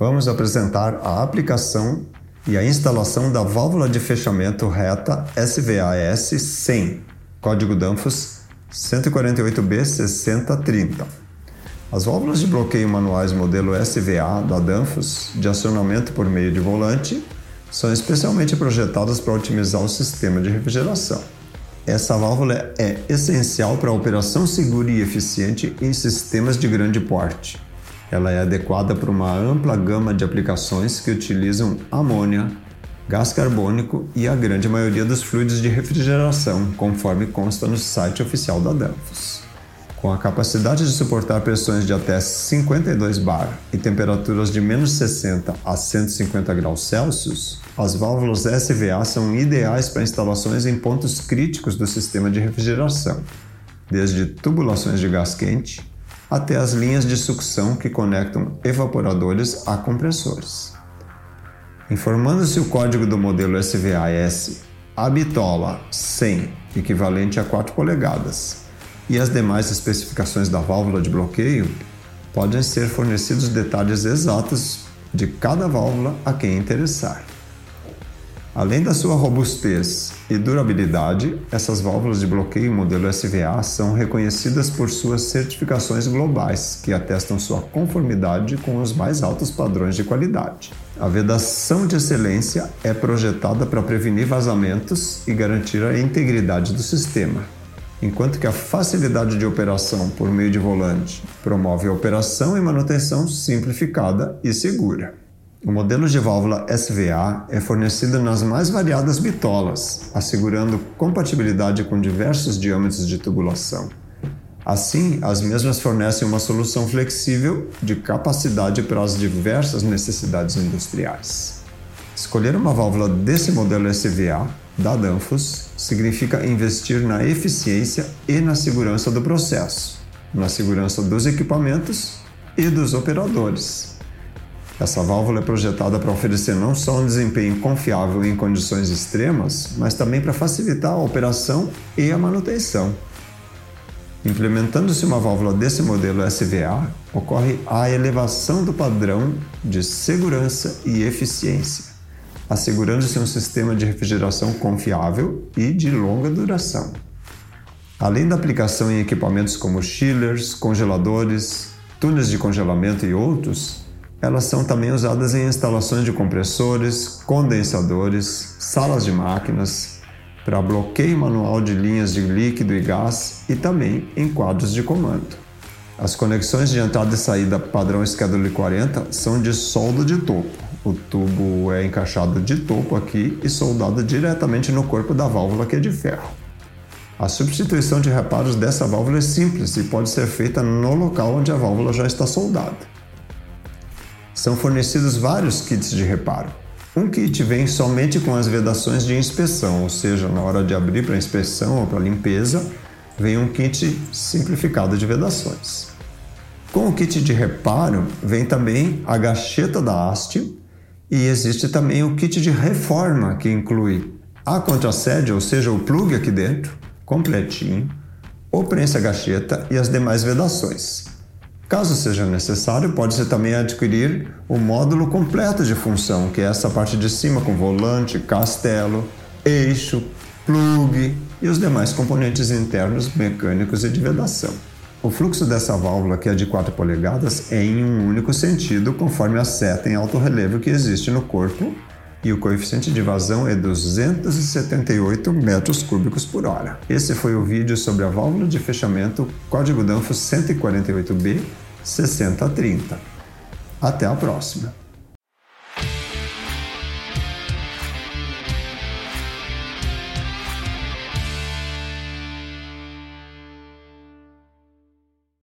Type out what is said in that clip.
vamos apresentar a aplicação e a instalação da válvula de fechamento reta SVAS 100, código Danfoss 148B6030. As válvulas de bloqueio manuais modelo SVA da Danfoss, de acionamento por meio de volante, são especialmente projetadas para otimizar o sistema de refrigeração. Essa válvula é essencial para a operação segura e eficiente em sistemas de grande porte. Ela é adequada para uma ampla gama de aplicações que utilizam amônia, gás carbônico e a grande maioria dos fluidos de refrigeração, conforme consta no site oficial da Danfoss. Com a capacidade de suportar pressões de até 52 bar e temperaturas de menos 60 a 150 graus Celsius, as válvulas SVA são ideais para instalações em pontos críticos do sistema de refrigeração, desde tubulações de gás quente até as linhas de sucção que conectam evaporadores a compressores. Informando-se o código do modelo SVAS, a bitola 100, equivalente a 4 polegadas, e as demais especificações da válvula de bloqueio, podem ser fornecidos detalhes exatos de cada válvula a quem interessar. Além da sua robustez e durabilidade, essas válvulas de bloqueio modelo SVA são reconhecidas por suas certificações globais, que atestam sua conformidade com os mais altos padrões de qualidade. A vedação de excelência é projetada para prevenir vazamentos e garantir a integridade do sistema, enquanto que a facilidade de operação por meio de volante promove a operação e manutenção simplificada e segura. O modelo de válvula SVA é fornecido nas mais variadas bitolas, assegurando compatibilidade com diversos diâmetros de tubulação. Assim, as mesmas fornecem uma solução flexível de capacidade para as diversas necessidades industriais. Escolher uma válvula desse modelo SVA da Danfoss significa investir na eficiência e na segurança do processo, na segurança dos equipamentos e dos operadores. Essa válvula é projetada para oferecer não só um desempenho confiável em condições extremas, mas também para facilitar a operação e a manutenção. Implementando-se uma válvula desse modelo SVA, ocorre a elevação do padrão de segurança e eficiência, assegurando-se um sistema de refrigeração confiável e de longa duração. Além da aplicação em equipamentos como chillers, congeladores, túneis de congelamento e outros, elas são também usadas em instalações de compressores, condensadores, salas de máquinas, para bloqueio manual de linhas de líquido e gás e também em quadros de comando. As conexões de entrada e saída padrão Schedule 40 são de solda de topo. O tubo é encaixado de topo aqui e soldado diretamente no corpo da válvula que é de ferro. A substituição de reparos dessa válvula é simples e pode ser feita no local onde a válvula já está soldada. São fornecidos vários kits de reparo. Um kit vem somente com as vedações de inspeção, ou seja, na hora de abrir para inspeção ou para limpeza, vem um kit simplificado de vedações. Com o kit de reparo vem também a gacheta da haste e existe também o kit de reforma que inclui a contrasede, ou seja, o plug aqui dentro, completinho, o prensa-gacheta e as demais vedações. Caso seja necessário, pode-se também adquirir o módulo completo de função, que é essa parte de cima com volante, castelo, eixo, plug e os demais componentes internos mecânicos e de vedação. O fluxo dessa válvula, que é de 4 polegadas, é em um único sentido, conforme a seta em alto relevo que existe no corpo, e o coeficiente de vazão é 278 metros cúbicos por hora. Esse foi o vídeo sobre a válvula de fechamento código Danfoss 148B 6030. Até a próxima!